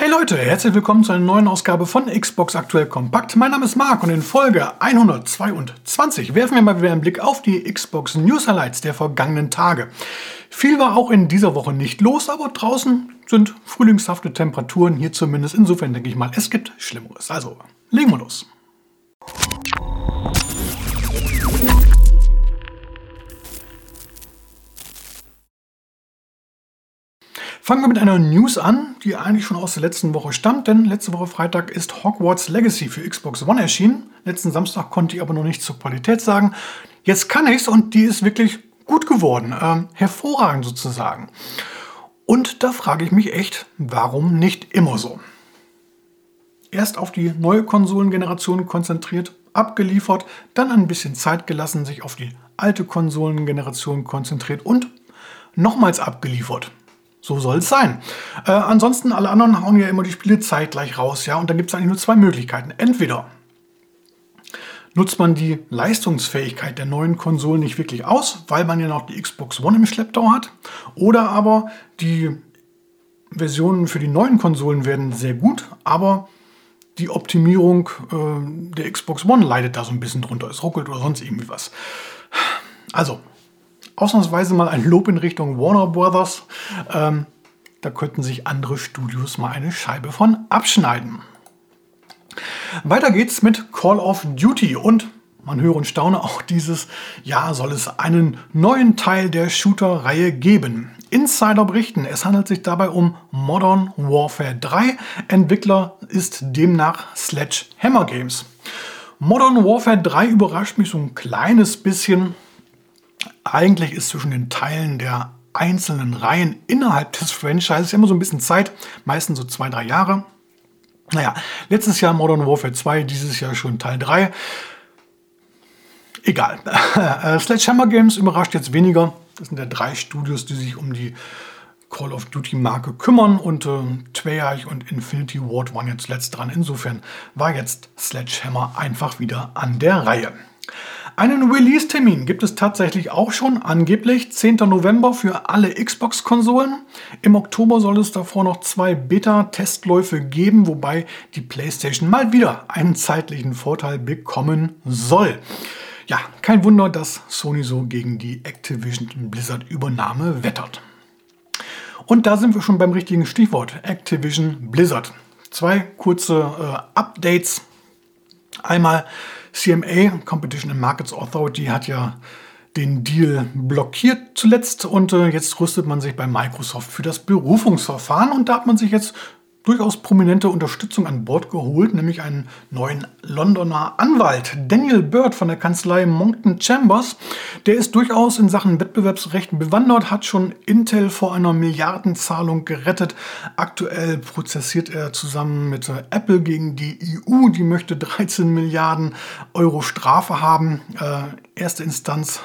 Hey Leute, herzlich willkommen zu einer neuen Ausgabe von Xbox Aktuell Kompakt. Mein Name ist Marc und in Folge 122 werfen wir mal wieder einen Blick auf die Xbox News Highlights der vergangenen Tage. Viel war auch in dieser Woche nicht los, aber draußen sind frühlingshafte Temperaturen, hier zumindest. Insofern denke ich mal, es gibt Schlimmeres. Also, legen wir los. Fangen wir mit einer News an, die eigentlich schon aus der letzten Woche stammt, denn letzte Woche Freitag ist Hogwarts Legacy für Xbox One erschienen. Letzten Samstag konnte ich aber noch nichts zur Qualität sagen. Jetzt kann ich es und die ist wirklich gut geworden, äh, hervorragend sozusagen. Und da frage ich mich echt, warum nicht immer so? Erst auf die neue Konsolengeneration konzentriert, abgeliefert, dann ein bisschen Zeit gelassen, sich auf die alte Konsolengeneration konzentriert und nochmals abgeliefert. So soll es sein. Äh, ansonsten, alle anderen hauen ja immer die Spiele zeitgleich raus, ja. Und dann gibt es eigentlich nur zwei Möglichkeiten. Entweder nutzt man die Leistungsfähigkeit der neuen Konsolen nicht wirklich aus, weil man ja noch die Xbox One im Schlepptau hat. Oder aber die Versionen für die neuen Konsolen werden sehr gut, aber die Optimierung äh, der Xbox One leidet da so ein bisschen drunter. Es ruckelt oder sonst irgendwie was. Also, ausnahmsweise mal ein Lob in Richtung Warner Brothers. Ähm, da könnten sich andere Studios mal eine Scheibe von abschneiden. Weiter geht's mit Call of Duty und man höre und staune auch dieses Jahr soll es einen neuen Teil der Shooter-Reihe geben. Insider berichten, es handelt sich dabei um Modern Warfare 3. Entwickler ist demnach Sledgehammer Games. Modern Warfare 3 überrascht mich so ein kleines bisschen. Eigentlich ist zwischen den Teilen der einzelnen Reihen innerhalb des Franchises immer so ein bisschen Zeit, meistens so zwei, drei Jahre. Naja, letztes Jahr Modern Warfare 2, dieses Jahr schon Teil 3. Egal. Äh, Sledgehammer Games überrascht jetzt weniger. Das sind ja drei Studios, die sich um die Call of Duty Marke kümmern und äh, Treyarch und Infinity Ward waren jetzt zuletzt dran. Insofern war jetzt Sledgehammer einfach wieder an der Reihe. Einen Release-Termin gibt es tatsächlich auch schon, angeblich 10. November für alle Xbox-Konsolen. Im Oktober soll es davor noch zwei Beta-Testläufe geben, wobei die PlayStation mal wieder einen zeitlichen Vorteil bekommen soll. Ja, kein Wunder, dass Sony so gegen die Activision Blizzard Übernahme wettert. Und da sind wir schon beim richtigen Stichwort, Activision Blizzard. Zwei kurze äh, Updates. Einmal CMA, Competition and Markets Authority, hat ja den Deal blockiert zuletzt und äh, jetzt rüstet man sich bei Microsoft für das Berufungsverfahren und da hat man sich jetzt durchaus prominente Unterstützung an Bord geholt, nämlich einen neuen Londoner Anwalt, Daniel Bird von der Kanzlei Monkton Chambers. Der ist durchaus in Sachen Wettbewerbsrecht bewandert, hat schon Intel vor einer Milliardenzahlung gerettet. Aktuell prozessiert er zusammen mit Apple gegen die EU, die möchte 13 Milliarden Euro Strafe haben. Äh, erste Instanz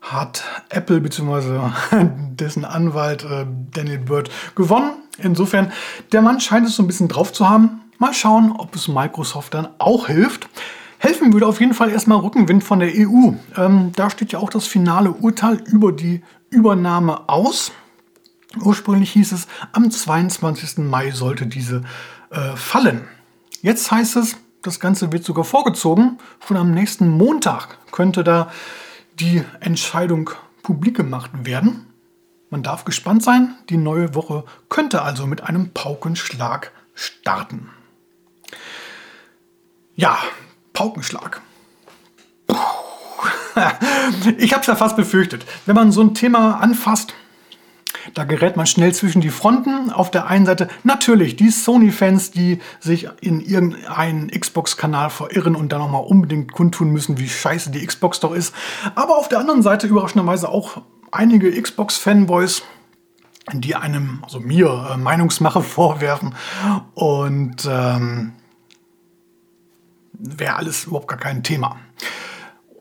hat Apple bzw. dessen Anwalt äh, Daniel Bird gewonnen. Insofern, der Mann scheint es so ein bisschen drauf zu haben. Mal schauen, ob es Microsoft dann auch hilft. Helfen würde auf jeden Fall erstmal Rückenwind von der EU. Ähm, da steht ja auch das finale Urteil über die Übernahme aus. Ursprünglich hieß es, am 22. Mai sollte diese äh, fallen. Jetzt heißt es, das Ganze wird sogar vorgezogen. Schon am nächsten Montag könnte da die Entscheidung publik gemacht werden. Man darf gespannt sein. Die neue Woche könnte also mit einem Paukenschlag starten. Ja, Paukenschlag. Ich habe es ja fast befürchtet. Wenn man so ein Thema anfasst, da gerät man schnell zwischen die Fronten. Auf der einen Seite natürlich die Sony-Fans, die sich in irgendeinen Xbox-Kanal verirren und dann nochmal unbedingt kundtun müssen, wie scheiße die Xbox doch ist. Aber auf der anderen Seite überraschenderweise auch einige Xbox-Fanboys, die einem, also mir, äh, Meinungsmache vorwerfen. Und ähm, wäre alles überhaupt gar kein Thema.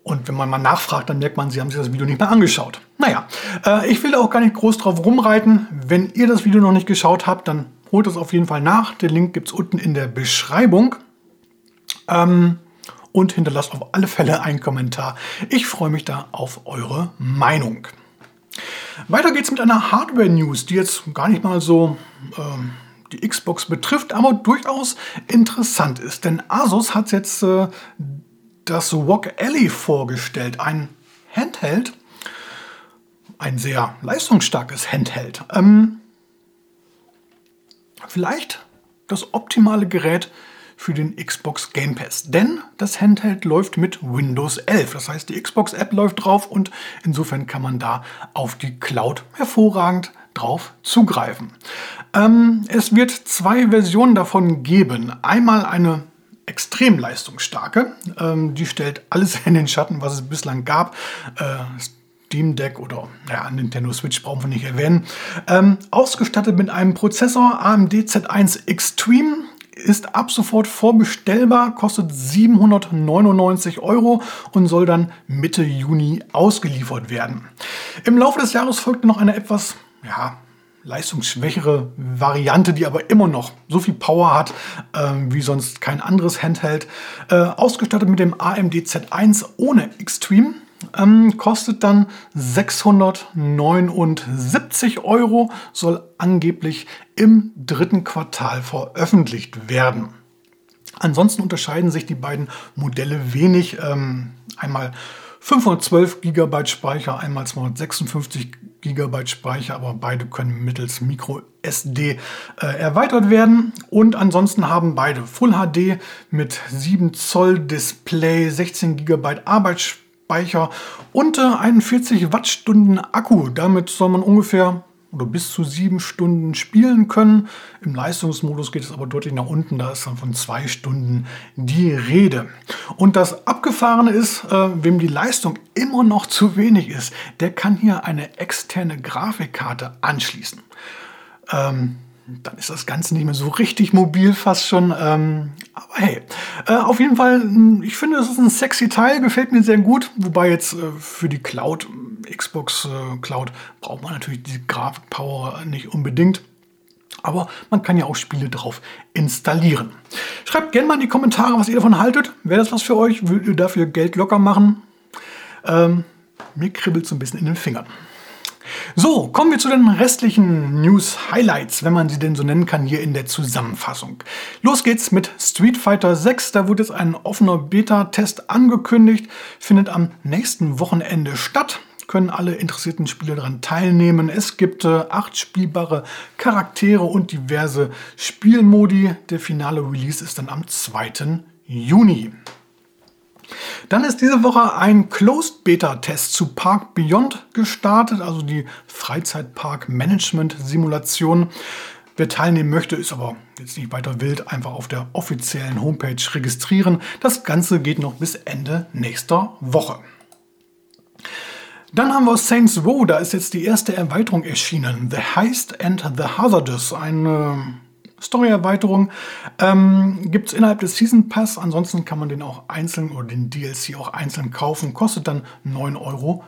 Und wenn man mal nachfragt, dann merkt man, sie haben sich das Video nicht mehr angeschaut. Naja, äh, ich will auch gar nicht groß drauf rumreiten. Wenn ihr das Video noch nicht geschaut habt, dann holt es auf jeden Fall nach. Den Link gibt es unten in der Beschreibung. Ähm, und hinterlasst auf alle Fälle einen Kommentar. Ich freue mich da auf eure Meinung. Weiter geht's mit einer Hardware-News, die jetzt gar nicht mal so ähm, die Xbox betrifft, aber durchaus interessant ist. Denn Asus hat jetzt äh, das Walk Alley vorgestellt, ein Handheld, ein sehr leistungsstarkes Handheld. Ähm, vielleicht das optimale Gerät für den Xbox Game Pass. Denn das Handheld läuft mit Windows 11. Das heißt, die Xbox App läuft drauf und insofern kann man da auf die Cloud hervorragend drauf zugreifen. Ähm, es wird zwei Versionen davon geben. Einmal eine extrem leistungsstarke. Ähm, die stellt alles in den Schatten, was es bislang gab. Äh, Steam Deck oder ja, Nintendo Switch brauchen wir nicht erwähnen. Ähm, ausgestattet mit einem Prozessor AMD Z1 Extreme ist ab sofort vorbestellbar, kostet 799 Euro und soll dann Mitte Juni ausgeliefert werden. Im Laufe des Jahres folgte noch eine etwas ja, leistungsschwächere Variante, die aber immer noch so viel Power hat äh, wie sonst kein anderes Handheld. Äh, ausgestattet mit dem AMD Z1 ohne Extreme. Ähm, kostet dann 679 Euro, soll angeblich im dritten Quartal veröffentlicht werden. Ansonsten unterscheiden sich die beiden Modelle wenig. Ähm, einmal 512 GB Speicher, einmal 256 GB Speicher, aber beide können mittels Micro SD äh, erweitert werden. Und ansonsten haben beide Full HD mit 7 Zoll Display, 16 GB Arbeitsspeicher und äh, 41 Wattstunden Akku. Damit soll man ungefähr oder bis zu sieben Stunden spielen können. Im Leistungsmodus geht es aber deutlich nach unten, da ist dann von zwei Stunden die Rede. Und das Abgefahrene ist, äh, wem die Leistung immer noch zu wenig ist, der kann hier eine externe Grafikkarte anschließen. Ähm, dann ist das Ganze nicht mehr so richtig mobil fast schon. Ähm, aber hey, äh, auf jeden Fall, hm, ich finde, es ist ein sexy Teil, gefällt mir sehr gut. Wobei jetzt äh, für die Cloud, Xbox äh, Cloud, braucht man natürlich die Grafikpower nicht unbedingt. Aber man kann ja auch Spiele drauf installieren. Schreibt gerne mal in die Kommentare, was ihr davon haltet. Wäre das was für euch? Würdet ihr dafür Geld locker machen? Ähm, mir kribbelt es ein bisschen in den Fingern. So, kommen wir zu den restlichen News-Highlights, wenn man sie denn so nennen kann, hier in der Zusammenfassung. Los geht's mit Street Fighter 6. Da wurde jetzt ein offener Beta-Test angekündigt, findet am nächsten Wochenende statt können alle interessierten Spieler daran teilnehmen. Es gibt äh, acht spielbare Charaktere und diverse Spielmodi. Der finale Release ist dann am 2. Juni. Dann ist diese Woche ein Closed Beta Test zu Park Beyond gestartet, also die Freizeitpark Management Simulation. Wer teilnehmen möchte, ist aber jetzt nicht weiter wild, einfach auf der offiziellen Homepage registrieren. Das Ganze geht noch bis Ende nächster Woche. Dann haben wir Saints Row, da ist jetzt die erste Erweiterung erschienen. The Heist and the Hazardous, eine Story-Erweiterung. Ähm, Gibt es innerhalb des Season Pass. Ansonsten kann man den auch einzeln oder den DLC auch einzeln kaufen. Kostet dann 9,99 Euro.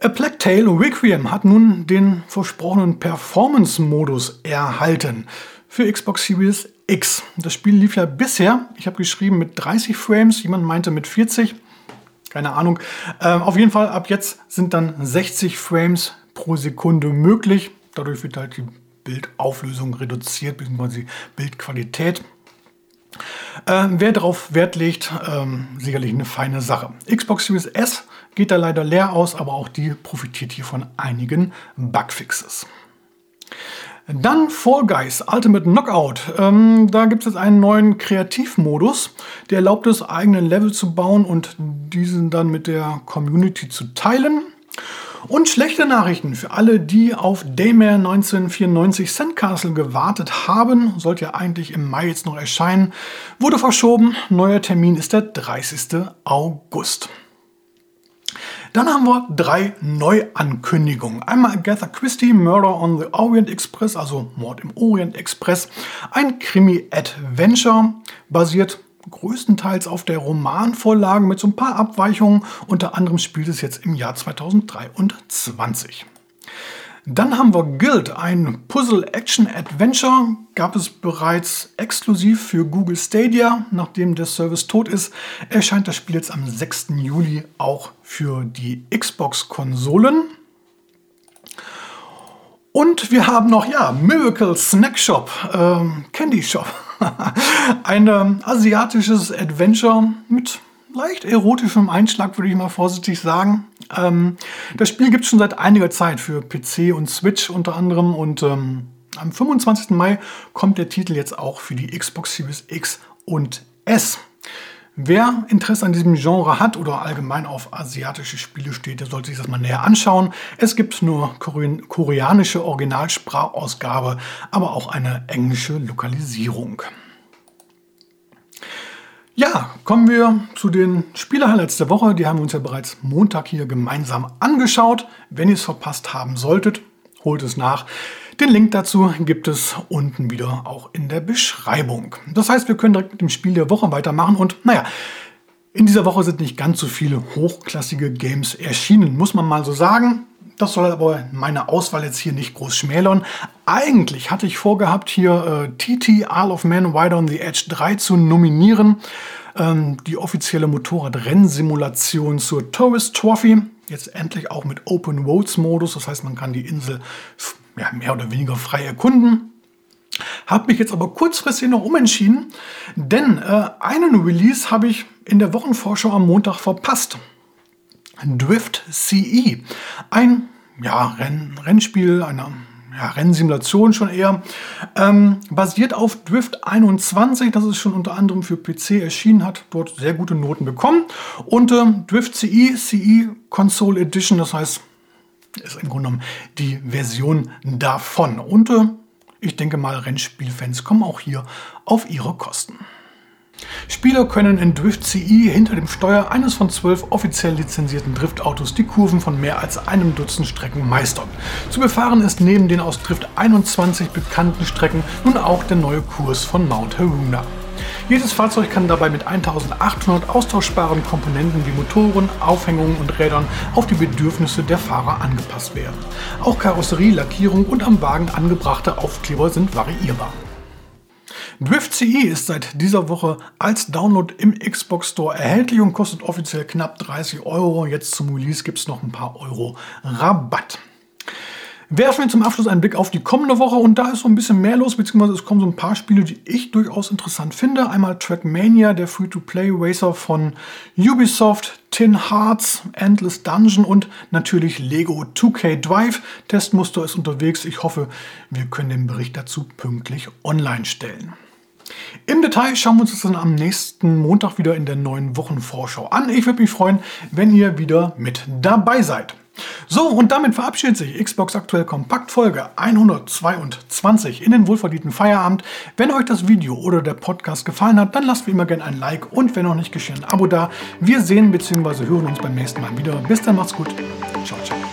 A Plague Tale Requiem hat nun den versprochenen Performance-Modus erhalten für Xbox Series X. Das Spiel lief ja bisher, ich habe geschrieben, mit 30 Frames, jemand meinte mit 40, keine Ahnung. Ähm, auf jeden Fall, ab jetzt sind dann 60 Frames pro Sekunde möglich. Dadurch wird halt die Bildauflösung reduziert, bzw. die Bildqualität. Ähm, wer darauf Wert legt, ähm, sicherlich eine feine Sache. Xbox Series S geht da leider leer aus, aber auch die profitiert hier von einigen Bugfixes. Dann Fall Guys Ultimate Knockout. Ähm, da gibt es jetzt einen neuen Kreativmodus, der erlaubt es, eigene Level zu bauen und diesen dann mit der Community zu teilen. Und schlechte Nachrichten für alle, die auf Daymare 1994 Sandcastle gewartet haben. Sollte ja eigentlich im Mai jetzt noch erscheinen. Wurde verschoben. Neuer Termin ist der 30. August. Dann haben wir drei Neuankündigungen. Einmal Agatha Christie, Murder on the Orient Express, also Mord im Orient Express. Ein Krimi-Adventure, basiert größtenteils auf der Romanvorlage mit so ein paar Abweichungen. Unter anderem spielt es jetzt im Jahr 2023. Dann haben wir Guild, ein Puzzle-Action-Adventure. Gab es bereits exklusiv für Google Stadia. Nachdem der Service tot ist, erscheint das Spiel jetzt am 6. Juli auch für die Xbox-Konsolen. Und wir haben noch, ja, Miracle Snack Shop, ähm, Candy Shop. Ein ähm, asiatisches Adventure mit leicht erotischem Einschlag, würde ich mal vorsichtig sagen. Ähm, das Spiel gibt es schon seit einiger Zeit für PC und Switch unter anderem und ähm, am 25. Mai kommt der Titel jetzt auch für die Xbox Series X und S. Wer Interesse an diesem Genre hat oder allgemein auf asiatische Spiele steht, der sollte sich das mal näher anschauen. Es gibt nur koreanische Originalsprachausgabe, aber auch eine englische Lokalisierung. Ja, kommen wir zu den Spielerhighlights der Woche. Die haben wir uns ja bereits Montag hier gemeinsam angeschaut. Wenn ihr es verpasst haben solltet, holt es nach. Den Link dazu gibt es unten wieder auch in der Beschreibung. Das heißt, wir können direkt mit dem Spiel der Woche weitermachen und naja, in dieser Woche sind nicht ganz so viele hochklassige Games erschienen, muss man mal so sagen. Das soll aber meine Auswahl jetzt hier nicht groß schmälern. Eigentlich hatte ich vorgehabt, hier äh, TT Isle of Man Wide on the Edge 3 zu nominieren. Ähm, die offizielle Motorradrennsimulation zur Tourist Trophy. Jetzt endlich auch mit Open Roads Modus. Das heißt, man kann die Insel ja, mehr oder weniger frei erkunden. Habe mich jetzt aber kurzfristig noch umentschieden, denn äh, einen Release habe ich in der Wochenvorschau am Montag verpasst. Drift CE. Ein ja, Renn, Rennspiel, eine ja, Rennsimulation schon eher, ähm, basiert auf Drift 21, das ist schon unter anderem für PC erschienen, hat dort sehr gute Noten bekommen. Und äh, Drift CE, CE Console Edition, das heißt, ist im Grunde genommen die Version davon. Und äh, ich denke mal, Rennspielfans kommen auch hier auf ihre Kosten. Spieler können in Drift CE hinter dem Steuer eines von zwölf offiziell lizenzierten Driftautos die Kurven von mehr als einem Dutzend Strecken meistern. Zu befahren ist neben den aus Drift 21 bekannten Strecken nun auch der neue Kurs von Mount Haruna. Jedes Fahrzeug kann dabei mit 1800 austauschbaren Komponenten wie Motoren, Aufhängungen und Rädern auf die Bedürfnisse der Fahrer angepasst werden. Auch Karosserie, Lackierung und am Wagen angebrachte Aufkleber sind variierbar. Drift CE ist seit dieser Woche als Download im Xbox Store erhältlich und kostet offiziell knapp 30 Euro. Jetzt zum Release gibt es noch ein paar Euro Rabatt. Werfen wir zum Abschluss einen Blick auf die kommende Woche und da ist so ein bisschen mehr los, beziehungsweise es kommen so ein paar Spiele, die ich durchaus interessant finde. Einmal Trackmania, der Free-to-Play-Racer von Ubisoft, Tin Hearts, Endless Dungeon und natürlich Lego 2K Drive. Testmuster ist unterwegs. Ich hoffe, wir können den Bericht dazu pünktlich online stellen. Im Detail schauen wir uns das dann am nächsten Montag wieder in der neuen Wochenvorschau an. Ich würde mich freuen, wenn ihr wieder mit dabei seid. So, und damit verabschiedet sich Xbox Aktuell Kompakt Folge 122 in den wohlverdienten Feierabend. Wenn euch das Video oder der Podcast gefallen hat, dann lasst wie immer gerne ein Like und wenn noch nicht geschehen, ein Abo da. Wir sehen bzw. hören uns beim nächsten Mal wieder. Bis dann, macht's gut. Ciao, ciao.